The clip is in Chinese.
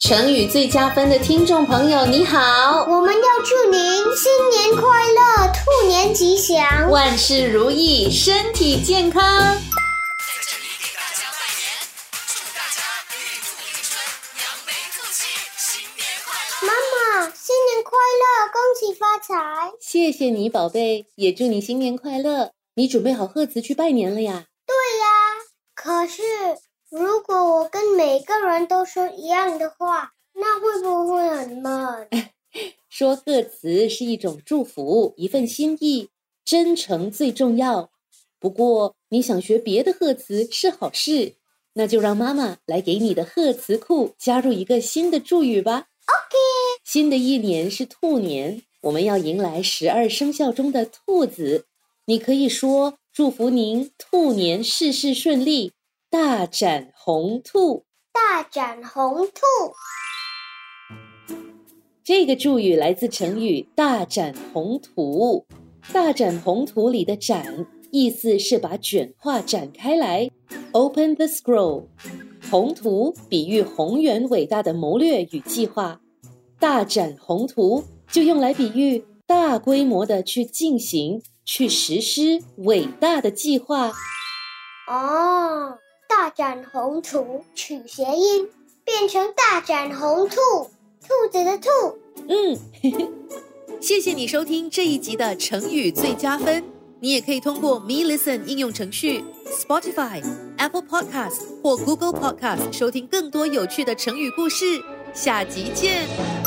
成语最加分的听众朋友，你好！我们要祝您新年快乐，兔年吉祥，万事如意，身体健康。在这里给大家拜年，祝大家玉兔迎春，扬眉吐气，新年快乐！妈妈，新年快乐，恭喜发财！谢谢你，宝贝，也祝你新年快乐。你准备好贺词去拜年了呀？对呀，可是。如果我跟每个人都说一样的话，那会不会很闷？说贺词是一种祝福，一份心意，真诚最重要。不过你想学别的贺词是好事，那就让妈妈来给你的贺词库加入一个新的祝语吧。OK。新的一年是兔年，我们要迎来十二生肖中的兔子。你可以说祝福您兔年事事顺利。大展宏图，大展宏图。这个祝语来自成语“大展宏图”。大展宏图里的“展”意思是把卷画展开来，open the scroll。宏图比喻宏远伟大的谋略与计划，大展宏图就用来比喻大规模的去进行、去实施伟大的计划。哦。大展宏图取谐音，变成大展宏兔，兔子的兔。嗯，谢谢你收听这一集的成语最佳分。你也可以通过 Me Listen 应用程序、Spotify、Apple Podcast 或 Google Podcast 收听更多有趣的成语故事。下集见。